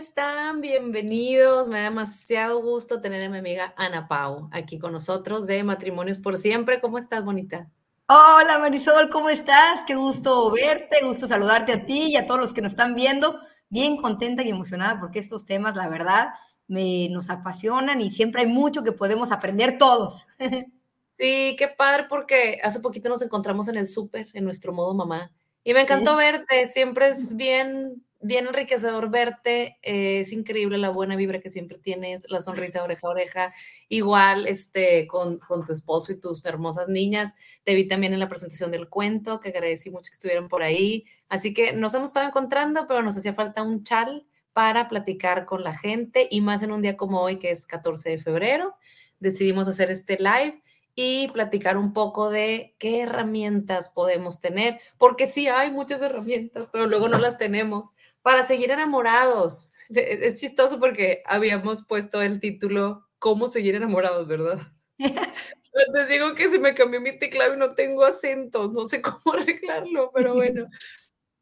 ¿Cómo están? Bienvenidos. Me da demasiado gusto tener a mi amiga Ana Pau aquí con nosotros de Matrimonios por Siempre. ¿Cómo estás, bonita? Hola Marisol, ¿cómo estás? Qué gusto verte, gusto saludarte a ti y a todos los que nos están viendo. Bien contenta y emocionada porque estos temas, la verdad, me, nos apasionan y siempre hay mucho que podemos aprender todos. Sí, qué padre porque hace poquito nos encontramos en el súper, en nuestro modo mamá. Y me encantó verte, siempre es bien bien enriquecedor verte, eh, es increíble la buena vibra que siempre tienes, la sonrisa oreja a oreja, igual este, con, con, tu esposo y tus hermosas niñas. Te vi también en la presentación del cuento, que agradecí mucho que estuvieran por ahí. Así que nos hemos estado encontrando, pero nos hacía falta un chal para platicar con la gente y más en un día como hoy, que es 14 de febrero. Decidimos hacer este live y platicar un poco de qué herramientas podemos tener, porque sí hay muchas herramientas, pero luego no las tenemos para seguir enamorados. Es chistoso porque habíamos puesto el título ¿Cómo seguir enamorados, verdad? Les digo que se me cambió mi teclado y no tengo acentos, no sé cómo arreglarlo, pero bueno.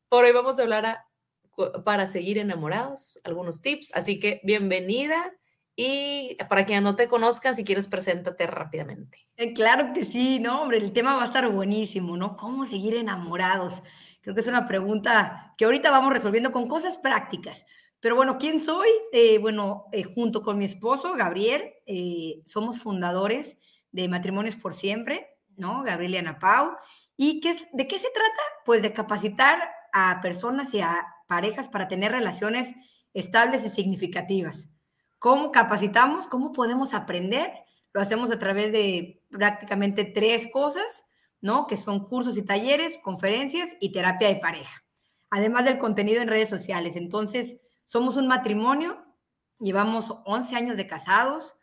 Por hoy vamos a hablar para seguir enamorados, algunos tips, así que bienvenida y para quienes no te conozcan, si quieres, preséntate rápidamente. Eh, claro que sí, ¿no? Hombre, el tema va a estar buenísimo, ¿no? ¿Cómo seguir enamorados? Creo que es una pregunta que ahorita vamos resolviendo con cosas prácticas. Pero bueno, ¿quién soy? Eh, bueno, eh, junto con mi esposo, Gabriel, eh, somos fundadores de Matrimonios por Siempre, ¿no? Gabriel y Ana Pau. ¿Y qué, de qué se trata? Pues de capacitar a personas y a parejas para tener relaciones estables y significativas. ¿Cómo capacitamos? ¿Cómo podemos aprender? Lo hacemos a través de prácticamente tres cosas. ¿No? Que son cursos y talleres, conferencias y terapia de pareja. Además del contenido en redes sociales. Entonces, somos un matrimonio, llevamos 11 años de casados,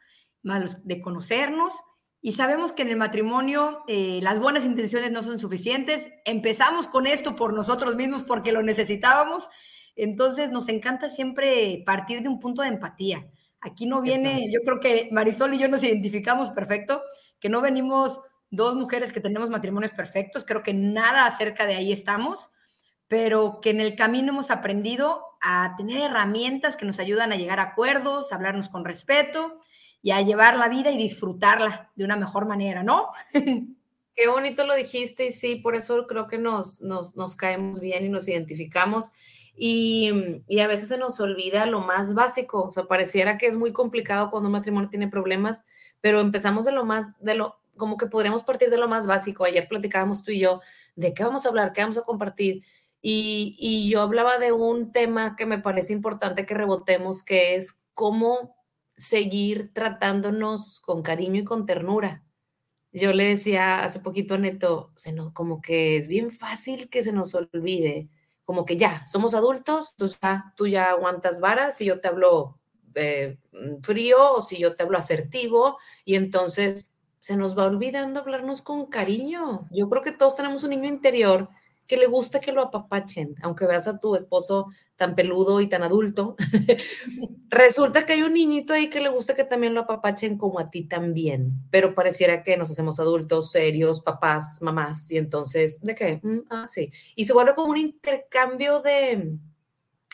más de conocernos, y sabemos que en el matrimonio eh, las buenas intenciones no son suficientes. Empezamos con esto por nosotros mismos porque lo necesitábamos. Entonces, nos encanta siempre partir de un punto de empatía. Aquí no viene, yo creo que Marisol y yo nos identificamos perfecto, que no venimos dos mujeres que tenemos matrimonios perfectos, creo que nada acerca de ahí estamos, pero que en el camino hemos aprendido a tener herramientas que nos ayudan a llegar a acuerdos, a hablarnos con respeto y a llevar la vida y disfrutarla de una mejor manera, ¿no? Qué bonito lo dijiste y sí, por eso creo que nos, nos, nos caemos bien y nos identificamos. Y, y, a veces se nos olvida lo más básico, o sea, pareciera que es muy complicado cuando un matrimonio tiene problemas, pero empezamos de lo más, de lo, como que podríamos partir de lo más básico. Ayer platicábamos tú y yo de qué vamos a hablar, qué vamos a compartir. Y, y yo hablaba de un tema que me parece importante que rebotemos, que es cómo seguir tratándonos con cariño y con ternura. Yo le decía hace poquito a Neto, se nos, como que es bien fácil que se nos olvide, como que ya, somos adultos, tú ya, tú ya aguantas varas si yo te hablo eh, frío o si yo te hablo asertivo, y entonces se nos va olvidando hablarnos con cariño. Yo creo que todos tenemos un niño interior que le gusta que lo apapachen, aunque veas a tu esposo tan peludo y tan adulto. Resulta que hay un niñito ahí que le gusta que también lo apapachen como a ti también, pero pareciera que nos hacemos adultos, serios, papás, mamás, y entonces, ¿de qué? Mm, ah, sí. Y se vuelve como un intercambio de,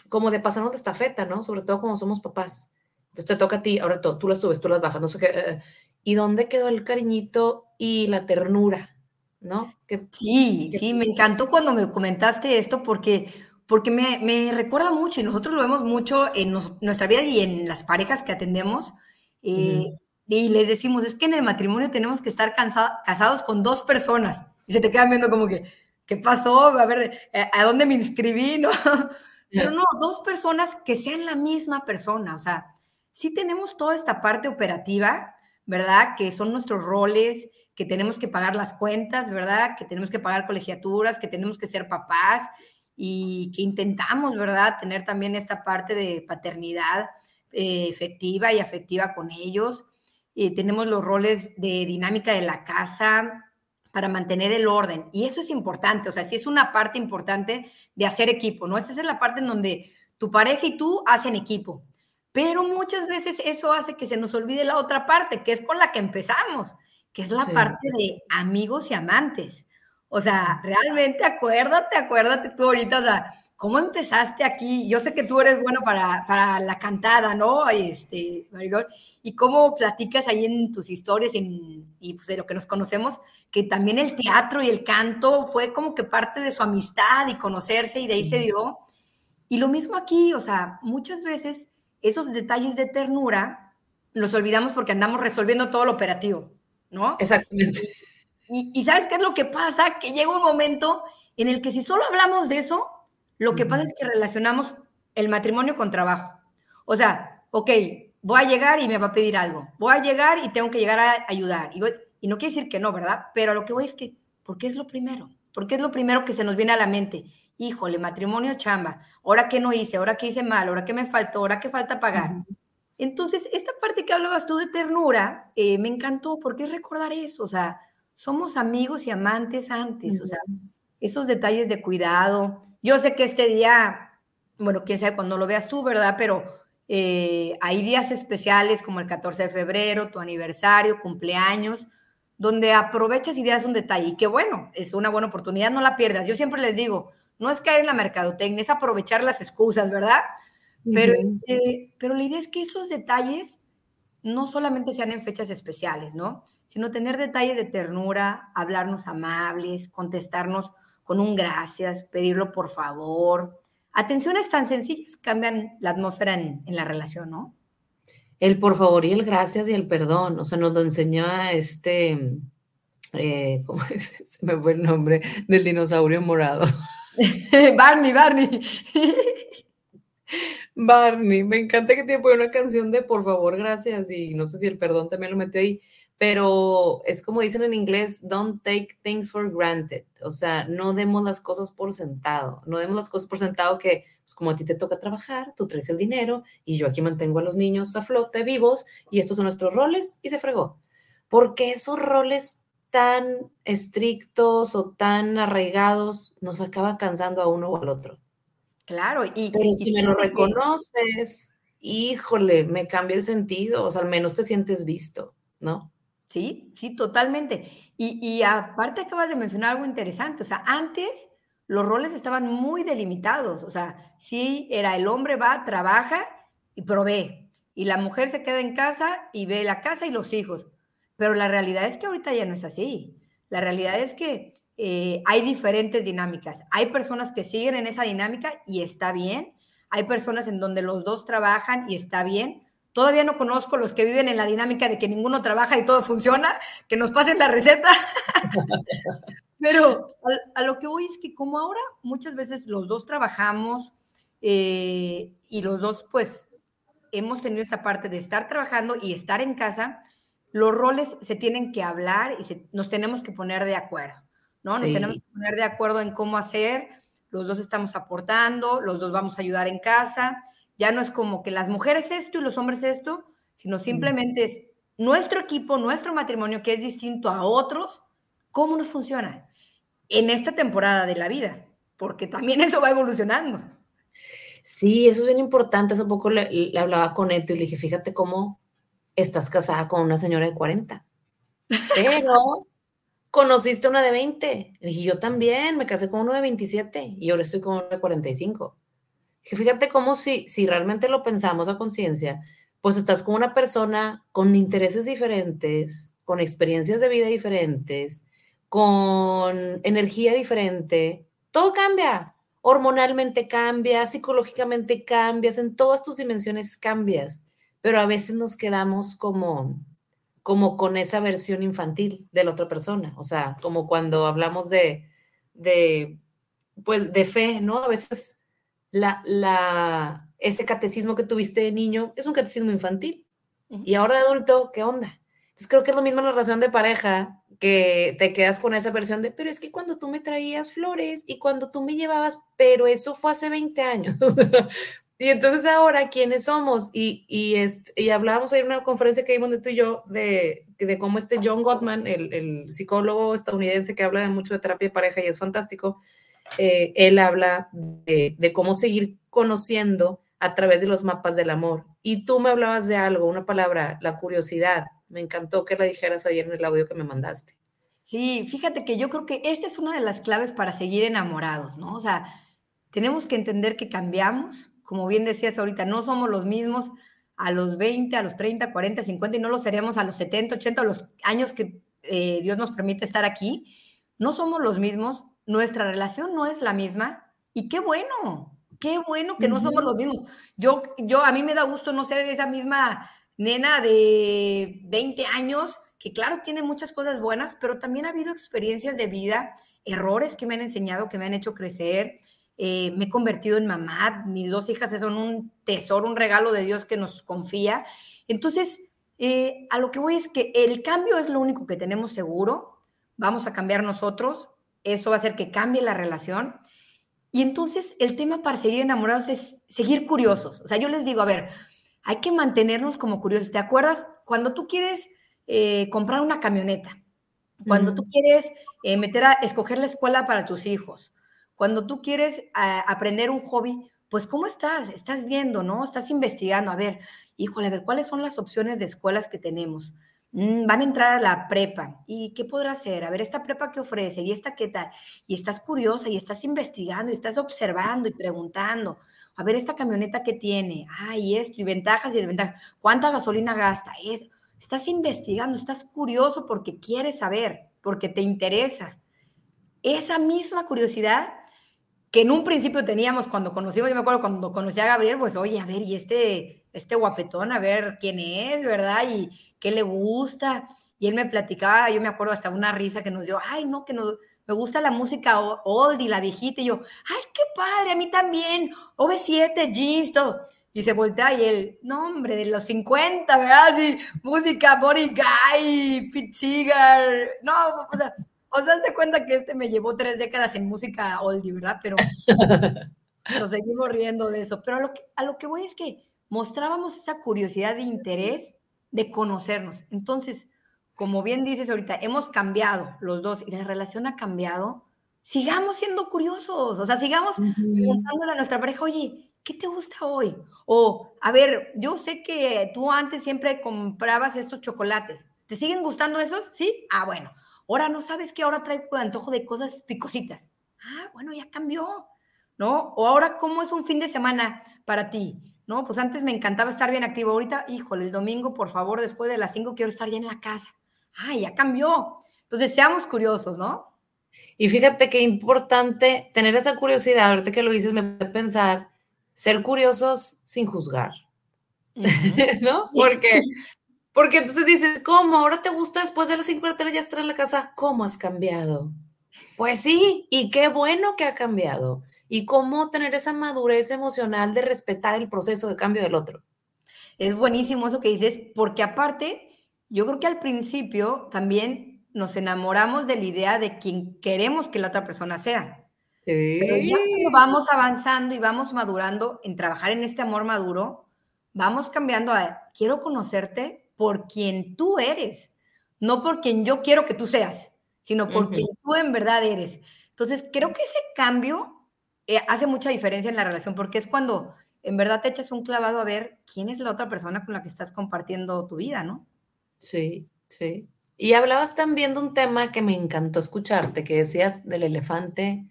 como de pasarnos de estafeta, ¿no? Sobre todo cuando somos papás. Entonces te toca a ti, ahora tú, tú las subes, tú las bajas, no sé qué. Eh, eh, ¿Y dónde quedó el cariñito y la ternura? ¿No? sí, sí, me encantó cuando me comentaste esto porque, porque me, recuerda mucho y nosotros lo vemos mucho en nuestra vida y en las parejas que atendemos. Eh, y les decimos, es que en el matrimonio tenemos que estar casados con dos personas. Y se te quedan viendo como que, ¿qué pasó? A ver, eh, ¿a dónde me inscribí? ¿No? Pero no, dos personas que sean la misma persona. O sea, sí tenemos toda esta parte operativa, ¿verdad? Que son nuestros roles, que tenemos que pagar las cuentas, ¿verdad? Que tenemos que pagar colegiaturas, que tenemos que ser papás y que intentamos, ¿verdad? Tener también esta parte de paternidad eh, efectiva y afectiva con ellos. y tenemos los roles de dinámica de la casa para mantener el orden. Y eso es importante, o sea, sí es una parte importante de hacer equipo, ¿no? Esa es la parte en donde tu pareja y tú hacen equipo. Pero muchas veces eso hace que se nos olvide la otra parte, que es con la que empezamos, que es la parte de amigos y amantes. O sea, realmente acuérdate, acuérdate tú ahorita, o sea, ¿cómo empezaste aquí? Yo sé que tú eres bueno para, para la cantada, ¿no? Este, Maridol, y cómo platicas ahí en tus historias y pues de lo que nos conocemos, que también el teatro y el canto fue como que parte de su amistad y conocerse y de ahí se dio. Y lo mismo aquí, o sea, muchas veces esos detalles de ternura los olvidamos porque andamos resolviendo todo lo operativo, ¿no? Exactamente. Y, y ¿sabes qué es lo que pasa? Que llega un momento en el que si solo hablamos de eso, lo que pasa es que relacionamos el matrimonio con trabajo. O sea, ok, voy a llegar y me va a pedir algo. Voy a llegar y tengo que llegar a ayudar. Y, y no quiere decir que no, ¿verdad? Pero lo que voy es que, ¿por qué es lo primero? ¿Por qué es lo primero que se nos viene a la mente? Híjole, matrimonio chamba. ¿Ahora qué no hice? ¿Ahora qué hice mal? ¿Ahora qué me faltó? ¿Ahora qué falta pagar? Entonces, esta parte que hablabas tú de ternura, eh, me encantó porque es recordar eso. O sea, somos amigos y amantes antes. O sea, esos detalles de cuidado, yo sé que este día, bueno, quién sabe cuando lo veas tú, ¿verdad? Pero eh, hay días especiales como el 14 de febrero, tu aniversario, cumpleaños, donde aprovechas y das un detalle. Y que bueno, es una buena oportunidad, no la pierdas. Yo siempre les digo, no es caer en la mercadotecnia, es aprovechar las excusas, ¿verdad? Pero, eh, pero la idea es que esos detalles no solamente sean en fechas especiales, ¿no? Sino tener detalles de ternura, hablarnos amables, contestarnos con un gracias, pedirlo por favor. Atenciones tan sencillas cambian la atmósfera en, la relación, ¿no? El por favor y el gracias y el perdón, o sea, nos lo enseña este, eh, ¿cómo es? Se me fue el nombre del dinosaurio morado. Barney, Barney. Barney, me encanta que tiene una canción de por favor, gracias y no sé si el perdón también lo metió ahí pero es como dicen en inglés, don't take things for granted, o sea, no demos las cosas por sentado, no demos las cosas por sentado que, pues como a ti te toca trabajar, tú traes el dinero y yo aquí mantengo a los niños a flote vivos y estos son nuestros roles y se fregó. Porque esos roles tan estrictos o tan arraigados nos acaba cansando a uno o al otro. Claro, y, pero si me lo reconoces, híjole, me cambia el sentido, o sea, al menos te sientes visto, ¿no? Sí, sí, totalmente. Y, aparte acabas de mencionar algo interesante, o sea, antes los roles estaban muy delimitados, o sea, sí era el hombre va, trabaja y provee, y la mujer se queda en casa y ve la casa y los hijos, pero la realidad es que ahorita ya no es así. La realidad es que eh, hay diferentes dinámicas. Hay personas que siguen en esa dinámica y está bien. Hay personas en donde los dos trabajan y está bien. Todavía no conozco los que viven en la dinámica de que ninguno trabaja y todo funciona, que nos pasen la receta. Pero a, lo que voy es que como ahora muchas veces los dos trabajamos eh, y los dos pues hemos tenido esta parte de estar trabajando y estar en casa, los roles se tienen que hablar y nos tenemos que poner de acuerdo, ¿no? Nos tenemos que poner de acuerdo en cómo hacer, los dos estamos aportando, los dos vamos a ayudar en casa ya no es como que las mujeres esto y los hombres esto, sino simplemente es nuestro equipo, nuestro matrimonio, que es distinto a otros, ¿cómo nos funciona? En esta temporada de la vida, porque también eso va evolucionando. Sí, eso es bien importante. Hace poco le, hablaba con Eto y le dije, fíjate cómo estás casada con una señora de 40, pero conociste una de 20. Le dije, yo también, me casé con uno de 27 y ahora estoy con uno de 45. Que fíjate cómo si, si realmente lo pensamos a conciencia, pues estás con una persona con intereses diferentes, con experiencias de vida diferentes, con energía diferente, todo cambia. Hormonalmente cambias, psicológicamente cambias, en todas tus dimensiones cambias, pero a veces nos quedamos como, como con esa versión infantil de la otra persona, o sea, como cuando hablamos de, de, pues, de fe, ¿no? A veces la, ese catecismo que tuviste de niño es un catecismo infantil. Y ahora de adulto, ¿qué onda? Entonces creo que es lo mismo en la relación de pareja, que te quedas con esa versión de, pero es que cuando tú me traías flores y cuando tú me llevabas, pero eso fue hace 20 años. y entonces ahora, ¿quiénes somos? Y, y, y hablábamos en una conferencia que vimos de tú y yo de, de cómo este John Gottman, el, el psicólogo estadounidense que habla de mucho de terapia de pareja y es fantástico, eh, él habla de, cómo seguir conociendo a través de los mapas del amor. Y tú me hablabas de algo, una palabra, la curiosidad. Me encantó que la dijeras ayer en el audio que me mandaste. Sí, fíjate que yo creo que esta es una de las claves para seguir enamorados, ¿no? O sea, tenemos que entender que cambiamos, como bien decías ahorita, no somos los mismos a los 20, a los 30, 40, 50 y no lo seremos a los 70, 80, a los años que eh, Dios nos permite estar aquí. No somos los mismos, nuestra relación no es la misma y qué bueno, qué bueno que no somos los mismos. Yo, yo, a mí me da gusto no ser esa misma nena de 20 años que claro tiene muchas cosas buenas, pero también ha habido experiencias de vida, errores que me han enseñado, que me han hecho crecer. Eh, me he convertido en mamá, mis dos hijas son un tesoro, un regalo de Dios que nos confía. Entonces, eh, a lo que voy es que el cambio es lo único que tenemos seguro, vamos a cambiar nosotros, eso va a hacer que cambie la relación. Y entonces el tema para seguir enamorados es seguir curiosos. O sea, yo les digo, a ver, hay que mantenernos como curiosos. ¿Te acuerdas? Cuando tú quieres eh, comprar una camioneta, cuando tú quieres eh, meter a escoger la escuela para tus hijos, cuando tú quieres aprender un hobby, pues ¿cómo estás? Estás viendo, ¿no? Estás investigando. A ver, híjole, a ver, ¿cuáles son las opciones de escuelas que tenemos? Mm, van a entrar a la prepa. ¿Y qué podrá hacer? A ver, esta prepa que ofrece y esta qué tal. Y estás curiosa y estás investigando y estás observando y preguntando. A ver, esta camioneta que tiene. Ah, esto, y ventajas y desventajas. ¿Cuánta gasolina gasta? Estás investigando, estás curioso porque quieres saber, porque te interesa. Esa misma curiosidad que en un principio teníamos cuando conocimos, yo me acuerdo cuando conocí a Gabriel, pues oye, a ver, y este, este guapetón, a ver quién es, ¿verdad? Y qué le gusta. Y él me platicaba, yo me acuerdo hasta una risa que nos dio, ay, no, que nos, me gusta la música old y la viejita. Y yo, ay, qué padre, a mí también, OV7, jeans. Y se voltea y él, no, hombre, de los 50, ¿verdad? Sí, música, Body Guy, Pete Seeger. No, o sea, o sea, te cuenta que este me llevó tres décadas en música oldie, ¿verdad? Pero nos seguimos riendo de eso. Pero a lo, que, a lo que voy es que mostrábamos esa curiosidad de interés de conocernos. Entonces, como bien dices ahorita, hemos cambiado los dos y la relación ha cambiado. Sigamos siendo curiosos, o sea, sigamos preguntándole a nuestra pareja, oye, ¿qué te gusta hoy? O, a ver, yo sé que tú antes siempre comprabas estos chocolates. ¿Te siguen gustando esos? Sí. Ah, bueno. Ahora no sabes que ahora traigo antojo de cosas picositas. Ah, bueno, ya cambió. ¿No? O ahora, ¿cómo es un fin de semana para ti? No, pues antes me encantaba estar bien activo. Ahorita, híjole, el domingo, por favor, después de las 5 quiero estar ya en la casa. Ah, ya cambió. Entonces, seamos curiosos, ¿no? Y fíjate qué importante tener esa curiosidad. Ahorita que lo dices, me puede pensar, ser curiosos sin juzgar. ¿No? Porque, porque entonces dices, ¿cómo? ¿Ahora te gusta después de las 5 de la tarde ya estar en la casa? ¿Cómo has cambiado? Pues sí, y qué bueno que ha cambiado y cómo tener esa madurez emocional de respetar el proceso de cambio del otro. Es buenísimo eso que dices, porque aparte, yo creo que al principio también nos enamoramos de la idea de quien queremos que la otra persona sea. Sí. Pero ya cuando vamos avanzando y vamos madurando en trabajar en este amor maduro, vamos cambiando a quiero conocerte por quien tú eres, no por quien yo quiero que tú seas, sino por quien tú en verdad eres. Entonces, creo que ese cambio eh, hace mucha diferencia en la relación porque es cuando en verdad te echas un clavado a ver quién es la otra persona con la que estás compartiendo tu vida, ¿no? Sí, sí. Y hablabas también de un tema que me encantó escucharte, que decías del elefante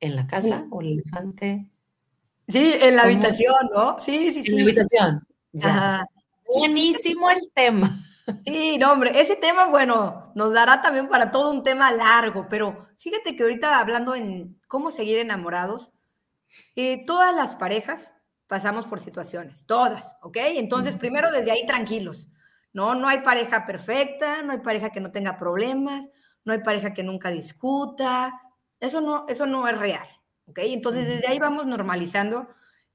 en la casa o el elefante. Sí, en la habitación, ¿no? Sí, sí, sí. En la habitación. Buenísimo el tema. Sí, no, hombre, ese tema, bueno, nos dará también para todo un tema largo, pero fíjate que ahorita hablando en cómo seguir enamorados, eh, todas las parejas pasamos por situaciones, todas, ¿ok? Entonces, primero desde ahí tranquilos, ¿no? No hay pareja perfecta, no hay pareja que no tenga problemas, no hay pareja que nunca discuta, eso no, eso no es real, ¿ok? Entonces, desde ahí vamos normalizando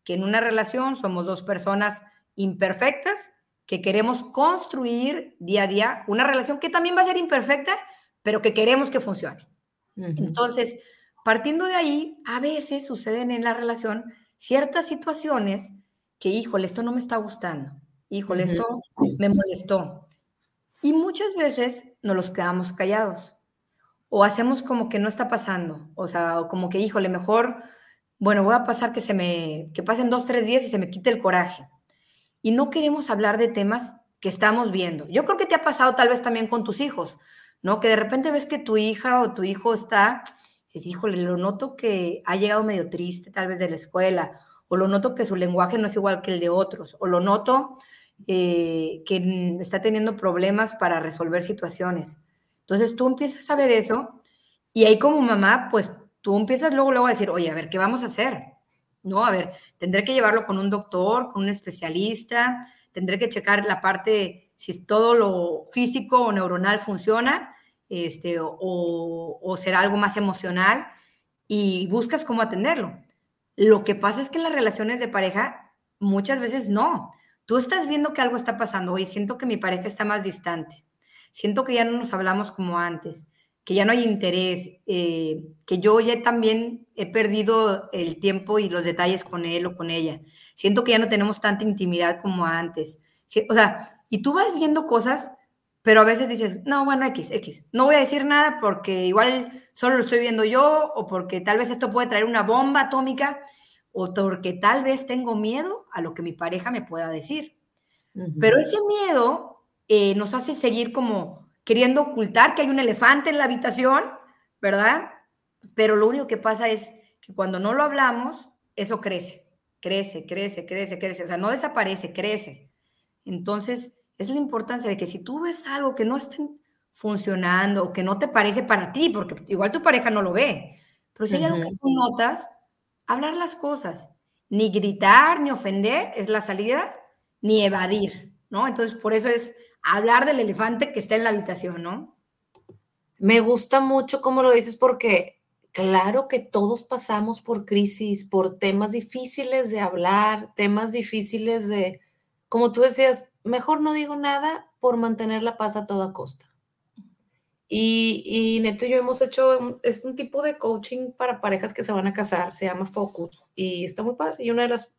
que en una relación somos dos personas imperfectas que queremos construir día a día una relación que también va a ser imperfecta, pero que queremos que funcione. Entonces, partiendo de ahí, a veces suceden en la relación ciertas situaciones que, híjole, esto no me está gustando, híjole, esto me molestó. Y muchas veces nos los quedamos callados. O hacemos como que no está pasando, o sea, o como que, híjole, mejor, bueno, voy a pasar que se me, que pasen dos, tres días y se me quite el coraje y no queremos hablar de temas que estamos viendo. Yo creo que te ha pasado tal vez también con tus hijos, ¿no? Que de repente ves que tu hija o tu hijo está, dices, híjole, lo noto que ha llegado medio triste tal vez de la escuela, o lo noto que su lenguaje no es igual que el de otros, o lo noto eh, que está teniendo problemas para resolver situaciones. Entonces tú empiezas a ver eso y ahí como mamá, pues tú empiezas luego, luego a decir, oye, a ver, ¿qué vamos a hacer? No, a ver, tendré que llevarlo con un doctor, con un especialista, tendré que checar la parte, si todo lo físico o neuronal funciona, este, o, o será algo más emocional, y buscas cómo atenderlo. Lo que pasa es que en las relaciones de pareja muchas veces no. Tú estás viendo que algo está pasando, oye, siento que mi pareja está más distante, siento que ya no nos hablamos como antes, que ya no hay interés, eh, que yo ya también he perdido el tiempo y los detalles con él o con ella. Siento que ya no tenemos tanta intimidad como antes. O sea, y tú vas viendo cosas, pero a veces dices, no, bueno, X, X. No voy a decir nada porque igual solo lo estoy viendo yo o porque tal vez esto puede traer una bomba atómica o porque tal vez tengo miedo a lo que mi pareja me pueda decir. Pero ese miedo eh, nos hace seguir como queriendo ocultar que hay un elefante en la habitación, ¿verdad? Pero lo único que pasa es que cuando no lo hablamos, eso crece, crece, crece, crece, crece. O sea, no desaparece, crece. Entonces, es la importancia de que si tú ves algo que no esté funcionando o que no te parece para ti, porque igual tu pareja no lo ve, pero si hay algo que tú notas, hablar las cosas. Ni gritar, ni ofender es la salida, ni evadir, ¿no? Entonces, por eso es hablar del elefante que está en la habitación, ¿no? Me gusta mucho cómo lo dices porque claro que todos pasamos por crisis, por temas difíciles de hablar, temas difíciles de, como tú decías, mejor no digo nada por mantener la paz a toda costa. Y, y Neto y yo hemos hecho, es un tipo de coaching para parejas que se van a casar, se llama Focus, y está muy padre. Y una de las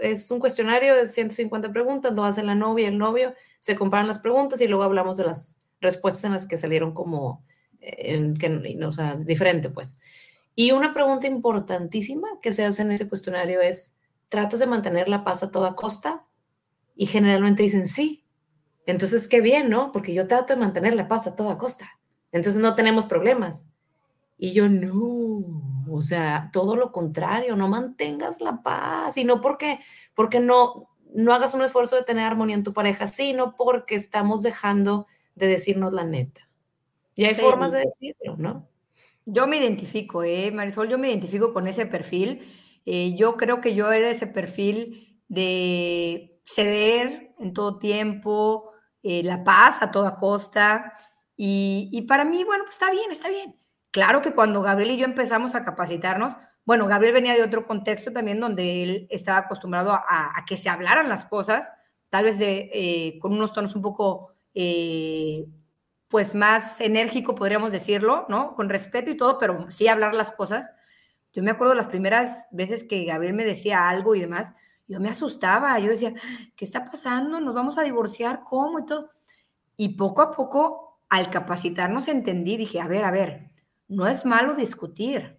es un cuestionario de 150 preguntas, lo hace la novia el novio, se comparan las preguntas y luego hablamos de las respuestas en las que salieron como, que, o sea, diferente, pues. Y una pregunta importantísima que se hace en ese cuestionario es, ¿tratas de mantener la paz a toda costa? Y generalmente dicen sí. Entonces, qué bien, ¿no? Porque yo trato de mantener la paz a toda costa. Entonces no tenemos problemas. Y yo, no, o sea, todo lo contrario, no mantengas la paz y no porque, porque no, no hagas un esfuerzo de tener armonía en tu pareja, sino porque estamos dejando de decirnos la neta. Y hay formas de decirlo, ¿no? Yo me identifico, ¿eh, Marisol? Yo me identifico con ese perfil. Eh, yo creo que yo era ese perfil de ceder en todo tiempo, eh, la paz a toda costa. Y, y, para mí, bueno, pues está bien, está bien. Claro que cuando Gabriel y yo empezamos a capacitarnos, bueno, Gabriel venía de otro contexto también donde él estaba acostumbrado a, que se hablaran las cosas, tal vez de, eh, con unos tonos un poco, eh, pues más enérgico, podríamos decirlo, ¿no? Con respeto y todo, pero sí hablar las cosas. Yo me acuerdo las primeras veces que Gabriel me decía algo y demás, yo me asustaba, yo decía, ¿qué está pasando? ¿Nos vamos a divorciar? ¿Cómo? Y todo. Y poco a poco, al capacitarnos, entendí, dije, a ver, a ver, no es malo discutir.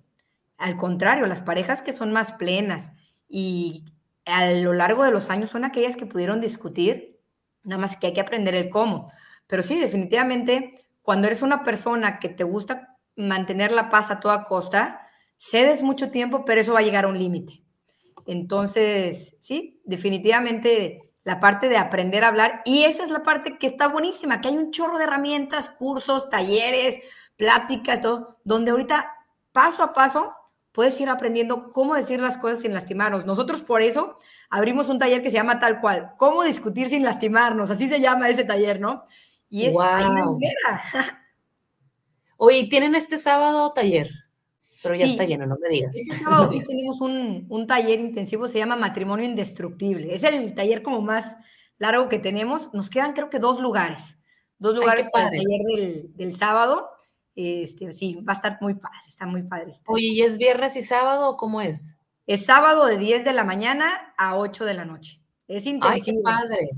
Al contrario, las parejas que son más plenas y a lo largo de los años son aquellas que pudieron discutir, nada más que hay que aprender el cómo. Pero sí, definitivamente, cuando eres una persona que te gusta mantener la paz a toda costa, cedes mucho tiempo, pero eso va a llegar a un límite. Entonces, sí, definitivamente la parte de aprender a hablar, y esa es la parte que está buenísima, que hay un chorro de herramientas, cursos, talleres, pláticas, todo, donde ahorita paso a paso puedes ir aprendiendo cómo decir las cosas sin lastimarnos. Nosotros por eso abrimos un taller que se llama tal cual, cómo discutir sin lastimarnos, así se llama ese taller, ¿no? Y es wow. Oye, ¿tienen este sábado taller? Pero ya está lleno, no me digas. Este sábado sí tenemos un, un, taller intensivo, se llama Matrimonio Indestructible. Es el taller como más largo que tenemos. Nos quedan creo que dos lugares. Dos lugares para el taller del, del sábado. Este, sí, va a estar muy padre, está muy padre. Oye, ¿y es viernes y sábado o cómo es? Es sábado de 10 de la mañana a 8 de la noche. Es intensivo. Ay, qué padre,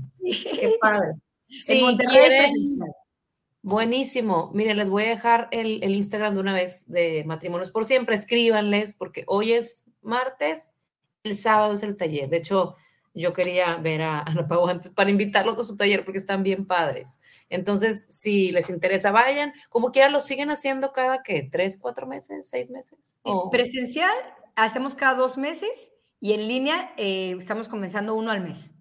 qué padre. Sí. Buenísimo. Miren, les voy a dejar el, el, Instagram de una vez de Matrimonios por Siempre. Escríbanles porque hoy es martes, el sábado es el taller. De hecho, yo quería ver a Ana Pau antes para invitarlos a su taller porque están bien padres. Entonces, si les interesa, vayan. Como quiera, lo siguen haciendo cada, ¿qué? ¿Tres, cuatro meses, seis meses? Presencial, hacemos cada dos meses y en línea eh, estamos comenzando uno al mes.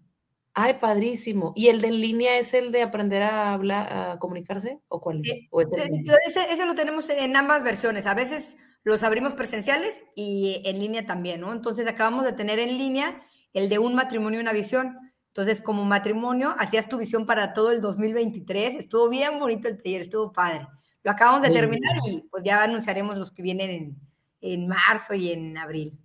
Ay, padrísimo. ¿Y el de en línea es el de aprender a hablar, a comunicarse? ¿O cuál es? Eh, ese, lo tenemos en ambas versiones. A veces los abrimos presenciales y en línea también, ¿no? Entonces acabamos de tener en línea el de un matrimonio y una visión. Entonces, como matrimonio, hacías tu visión para todo el 2023. Estuvo bien bonito el taller, estuvo padre. Lo acabamos de terminar y pues ya anunciaremos los que vienen en, en marzo y en abril.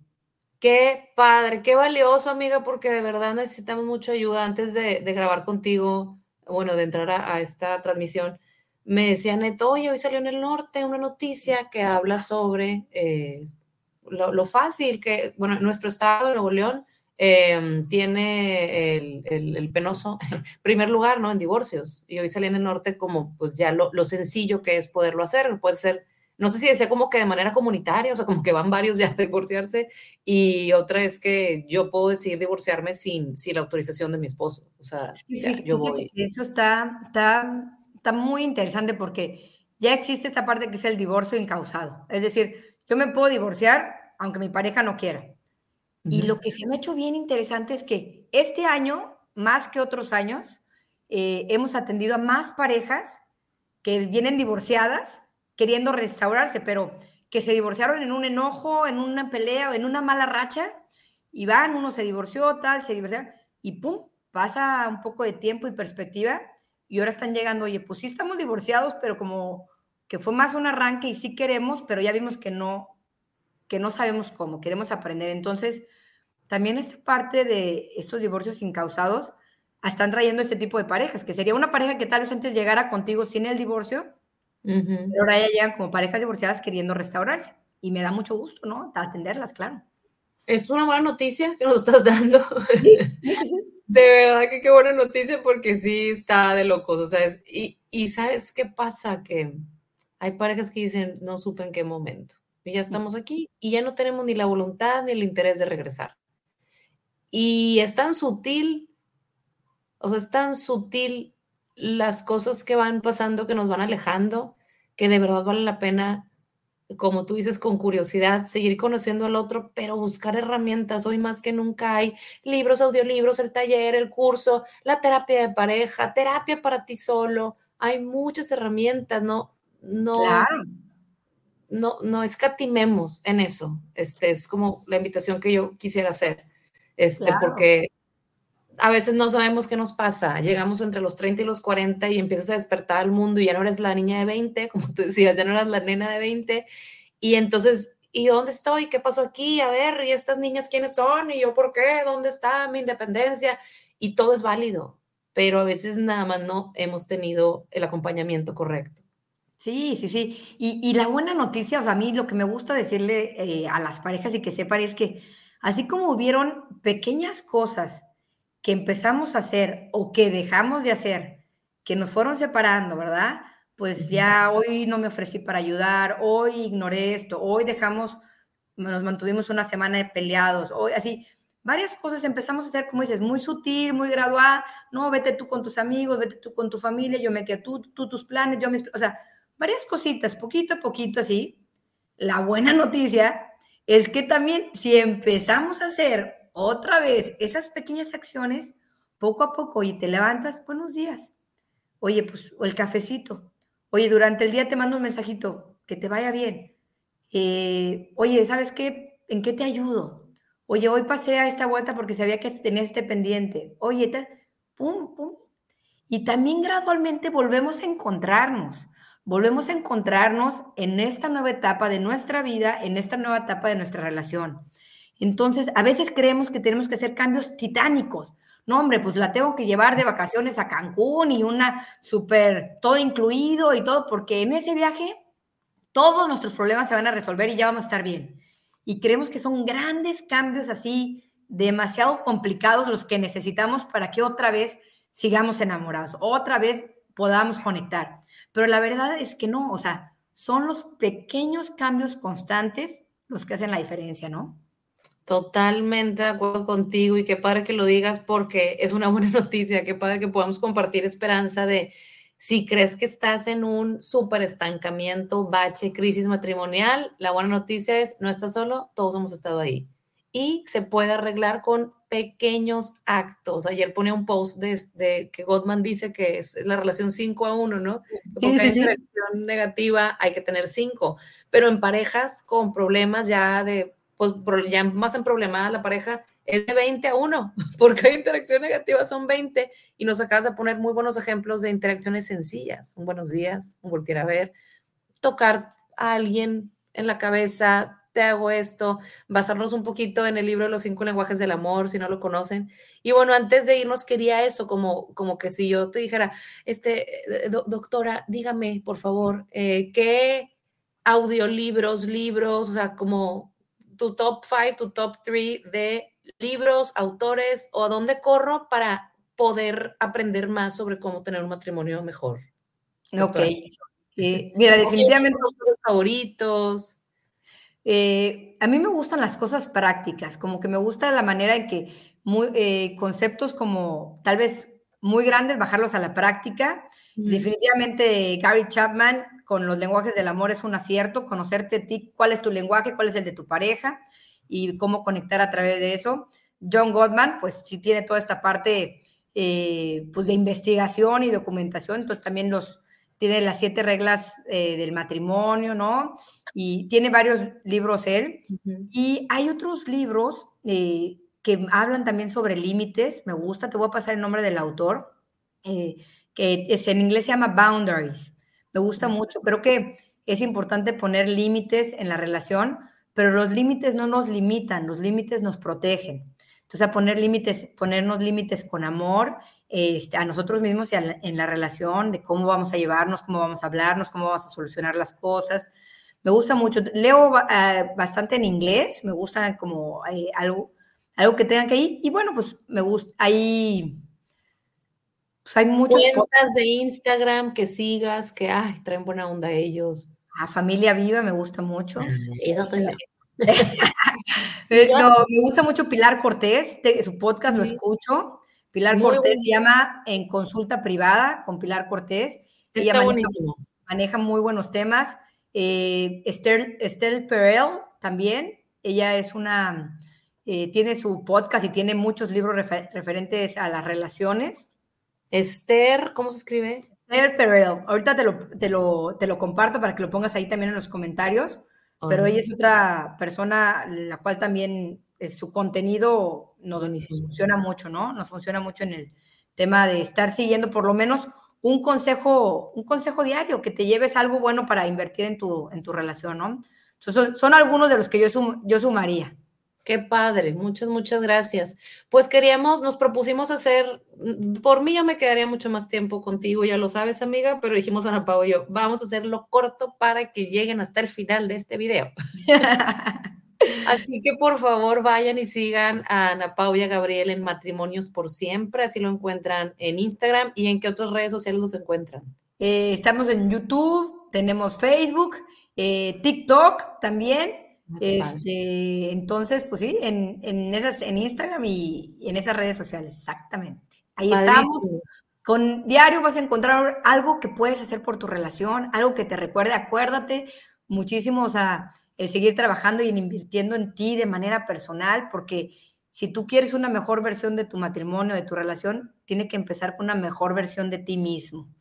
Qué padre, qué valioso, amiga, porque de verdad necesitamos mucha ayuda. Antes de, grabar contigo, bueno, de entrar a, esta transmisión, me decía Neto, oye, hoy salió en el norte una noticia que habla sobre eh, lo, fácil que, bueno, nuestro estado de Nuevo León em, tiene el, penoso primer lugar, ¿no? En divorcios. Y hoy salió en el norte como, pues ya lo, lo sencillo que es poderlo hacer. Puede ser no sé si decía como que de manera comunitaria, o sea, como que van varios ya a divorciarse, y otra es que yo puedo decidir divorciarme sin, sin la autorización de mi esposo. O sea, yo voy. Eso está, está, está muy interesante porque ya existe esta parte que es el divorcio incausado. Es decir, yo me puedo divorciar aunque mi pareja no quiera. Y lo que se me ha hecho bien interesante es que este año, más que otros años, eh, hemos atendido a más parejas que vienen divorciadas queriendo restaurarse, pero que se divorciaron en un enojo, en una pelea en una mala racha, y van, uno se divorció, tal, se divorciaron, y pum, pasa un poco de tiempo y perspectiva, y ahora están llegando, oye, pues sí estamos divorciados, pero como que fue más un arranque y sí queremos, pero ya vimos que no, que no sabemos cómo, queremos aprender. Entonces, también esta parte de estos divorcios incausados están trayendo este tipo de parejas, que sería una pareja que tal vez antes llegara contigo sin el divorcio, pero ahora ya llegan como parejas divorciadas queriendo restaurarse. Y me da mucho gusto, ¿no? Atenderlas, claro. Es una buena noticia que nos estás dando. de verdad que qué buena noticia porque sí está de locos. O sea, y, y ¿sabes qué pasa? Que hay parejas que dicen, no supe en qué momento. Y ya estamos aquí y ya no tenemos ni la voluntad ni el interés de regresar. Y es tan sutil, o sea, es tan sutil las cosas que van pasando, que nos van alejando, que de verdad vale la pena, como tú dices, con curiosidad, seguir conociendo al otro, pero buscar herramientas. Hoy más que nunca hay libros, audiolibros, el taller, el curso, la terapia de pareja, terapia para ti solo. Hay muchas herramientas, no, no, no, no escatimemos en eso. Este es como la invitación que yo quisiera hacer. Este, porque a veces no sabemos qué nos pasa. Llegamos entre los 30 y los 40 y empiezas a despertar al mundo y ya no eres la niña de 20, como tú decías, ya no eres la nena de 20. Y entonces, ¿y dónde estoy? ¿Qué pasó aquí? A ver, ¿y estas niñas quiénes son? ¿Y yo por qué? ¿Dónde está mi independencia? Y todo es válido, pero a veces nada más no hemos tenido el acompañamiento correcto. Sí, sí, sí. Y, la buena noticia, o sea, a mí lo que me gusta decirle eh, a las parejas y que sepan es que así como hubieron pequeñas cosas que empezamos a hacer o que dejamos de hacer, que nos fueron separando, ¿verdad? Pues ya hoy no me ofrecí para ayudar, hoy ignoré esto, hoy dejamos, nos mantuvimos una semana de peleados, hoy así, varias cosas empezamos a hacer, como dices, muy sutil, muy gradual, no, vete tú con tus amigos, vete tú con tu familia, yo me quedo tú, tú tus planes, yo mis, o sea, varias cositas, poquito a poquito así. La buena noticia es que también si empezamos a hacer otra vez esas pequeñas acciones, poco a poco, y te levantas, buenos días. Oye, pues, o el cafecito. Oye, durante el día te mando un mensajito, que te vaya bien. Eh, oye, ¿sabes qué? ¿En qué te ayudo? Oye, hoy pasé a esta vuelta porque sabía que tenía este pendiente. Oye, pum, pum. Y también gradualmente volvemos a encontrarnos. Volvemos a encontrarnos en esta nueva etapa de nuestra vida, en esta nueva etapa de nuestra relación. Entonces, a veces creemos que tenemos que hacer cambios titánicos. No, hombre, pues la tengo que llevar de vacaciones a Cancún y una súper, todo incluido y todo, porque en ese viaje todos nuestros problemas se van a resolver y ya vamos a estar bien. Y creemos que son grandes cambios así, demasiado complicados los que necesitamos para que otra vez sigamos enamorados, otra vez podamos conectar. Pero la verdad es que no, o sea, son los pequeños cambios constantes los que hacen la diferencia, ¿no? Totalmente de acuerdo contigo y qué padre que lo digas porque es una buena noticia, qué padre que podamos compartir esperanza de si crees que estás en un súper estancamiento, bache, crisis matrimonial, la buena noticia es no estás solo, todos hemos estado ahí. Y se puede arreglar con pequeños actos. Ayer ponía un post de, que Gottman dice que es la relación 5 a 1, ¿no? Porque sí, sí, negativa hay que tener 5, pero en parejas con problemas ya de, pues ya más en problemada la pareja, es de 20 a 1, porque hay interacción negativa, son 20, y nos acabas de poner muy buenos ejemplos de interacciones sencillas, un buenos días, un voltear a ver, tocar a alguien en la cabeza, te hago esto, basarnos un poquito en el libro de los cinco lenguajes del amor, si no lo conocen. Y bueno, antes de irnos quería eso, como, como que si yo te dijera, este, eh, doctora, dígame, por favor, eh, ¿qué audiolibros, libros, o sea, como tu top five, tu top three de libros, autores o a dónde corro para poder aprender más sobre cómo tener un matrimonio mejor. Ok. Eh, mira, definitivamente. Favoritos. Eh, a mí me gustan las cosas prácticas, como que me gusta la manera en que muy, eh, conceptos como tal vez muy grandes, bajarlos a la práctica. Definitivamente Gary Chapman con los lenguajes del amor es un acierto, conocerte a ti, cuál es tu lenguaje, cuál es el de tu pareja y cómo conectar a través de eso. John Gottman, pues sí tiene toda esta parte eh, pues de investigación y documentación, entonces también los tiene las siete reglas eh, del matrimonio, ¿no? Y tiene varios libros él. Y hay otros libros eh, que hablan también sobre límites, me gusta, te voy a pasar el nombre del autor, que es, en inglés se llama Boundaries. Me gusta mucho, creo que es importante poner límites en la relación pero los límites no nos limitan, los límites nos protegen. Entonces, a poner límites, ponernos límites con amor este, a nosotros mismos y en la relación, de cómo vamos a llevarnos, cómo vamos a hablarnos, cómo vamos a solucionar las cosas. Me gusta mucho, leo eh, bastante en inglés, me gusta como eh, algo, algo que tengan que ir. Y bueno, pues me gusta, hay, pues hay muchas cuentas de Instagram que sigas, que ay, traen buena onda ellos. A Familia Viva me gusta mucho. Eh, no, me gusta mucho Pilar Cortés, su podcast lo escucho. Pilar Cortés se llama En Consulta Privada con Pilar Cortés. Está Ella buenísimo. Maneja, muy buenos temas. Eh, Estelle, Perel también. Ella es una, eh, tiene su podcast y tiene muchos libros referentes a las relaciones. Esther, ¿cómo se escribe? Perel. Ahorita te lo, te, lo, te lo comparto para que lo pongas ahí también en los comentarios. Pero ella es otra persona, la cual también su contenido nos, funciona mucho, ¿no? Nos funciona mucho en el tema de estar siguiendo por lo menos un consejo, un consejo diario, que te lleves algo bueno para invertir en tu, en tu relación, ¿no? son, son algunos de los que yo, yo sumaría. Qué padre, muchas, muchas gracias. Pues queríamos, nos propusimos hacer, mm, por mí yo me quedaría mucho más tiempo contigo, ya lo sabes, amiga, pero dijimos a Ana Pau y yo, vamos a hacerlo corto para que lleguen hasta el final de este video. así que por favor vayan y sigan a Ana Pau y a Gabriel en Matrimonios por Siempre, así lo encuentran en Instagram y en qué otras redes sociales los encuentran. Eh, estamos en YouTube, tenemos Facebook, eh, TikTok también. Este, entonces, pues sí, en, en, esas, en Instagram y, en esas redes sociales, exactamente. Ahí estamos. Con diario vas a encontrar algo que puedes hacer por tu relación, algo que te recuerde, acuérdate muchísimo, o sea, el seguir trabajando y invirtiendo en ti de manera personal, porque si tú quieres una mejor versión de tu matrimonio, de tu relación, tiene que empezar con una mejor versión de ti mismo,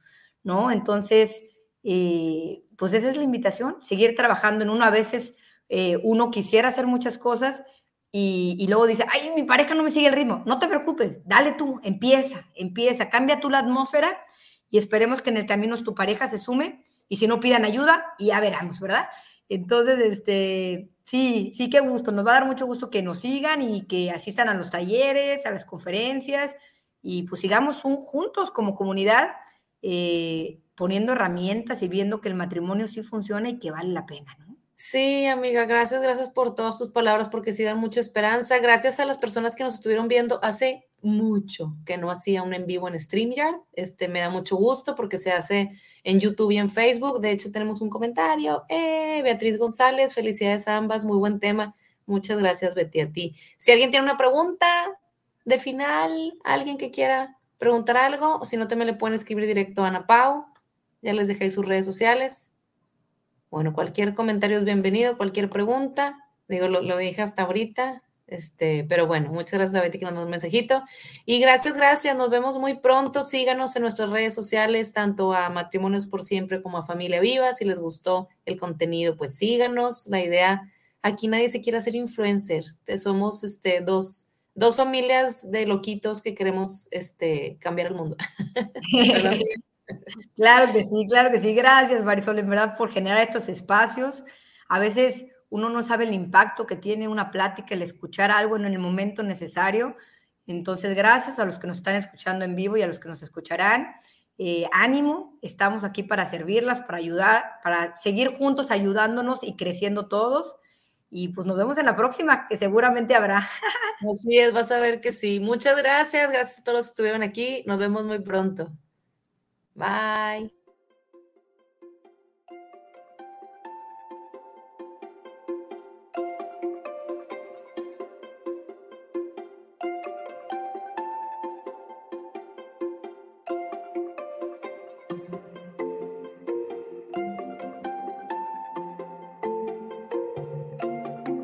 ¿no? Entonces, eh, pues esa es la invitación, seguir trabajando en uno. A veces eh, uno quisiera hacer muchas cosas y, luego dice, ay, mi pareja no me sigue el ritmo. No te preocupes, dale tú, empieza, empieza, cambia tú la atmósfera y esperemos que en el camino tu pareja se sume y si no pidan ayuda y ya veremos, ¿verdad? Entonces, este, sí, sí, qué gusto, nos va a dar mucho gusto que nos sigan y que asistan a los talleres, a las conferencias y pues sigamos juntos como comunidad eh, poniendo herramientas y viendo que el matrimonio sí funciona y que vale la pena, ¿no? Sí, amiga, gracias, gracias por todas tus palabras porque sí dan mucha esperanza. Gracias a las personas que nos estuvieron viendo hace mucho que no hacía un en vivo en StreamYard. Este me da mucho gusto porque se hace en YouTube y en Facebook. De hecho, tenemos un comentario. Eh, Beatriz González, felicidades a ambas, muy buen tema. Muchas gracias, Betty, a ti. Si alguien tiene una pregunta de final, alguien que quiera preguntar algo, o si no, también le pueden escribir directo a Ana Pau. Ya les dejé sus redes sociales. Bueno, cualquier comentario es bienvenido, cualquier pregunta. Digo, lo, lo dije hasta ahorita. Este, pero bueno, muchas gracias a Betty que nos mandó un mensajito. Y gracias, gracias. Nos vemos muy pronto. Síganos en nuestras redes sociales, tanto a Matrimonios por Siempre como a Familia Viva. Si les gustó el contenido, pues síganos. La idea, aquí nadie se quiere hacer influencer. Somos este, dos, dos familias de loquitos que queremos este, cambiar el mundo. claro que sí, claro que sí. Gracias, Marisol, en verdad, por generar estos espacios. A veces uno no sabe el impacto que tiene una plática, el escuchar algo en el momento necesario. Entonces, gracias a los que nos están escuchando en vivo y a los que nos escucharán. Eh, ánimo, estamos aquí para servirlas, para ayudar, para seguir juntos ayudándonos y creciendo todos. Y pues nos vemos en la próxima, que seguramente habrá. Así es, vas a ver que sí. Muchas gracias, gracias a todos los que estuvieron aquí. Nos vemos muy pronto. Bye.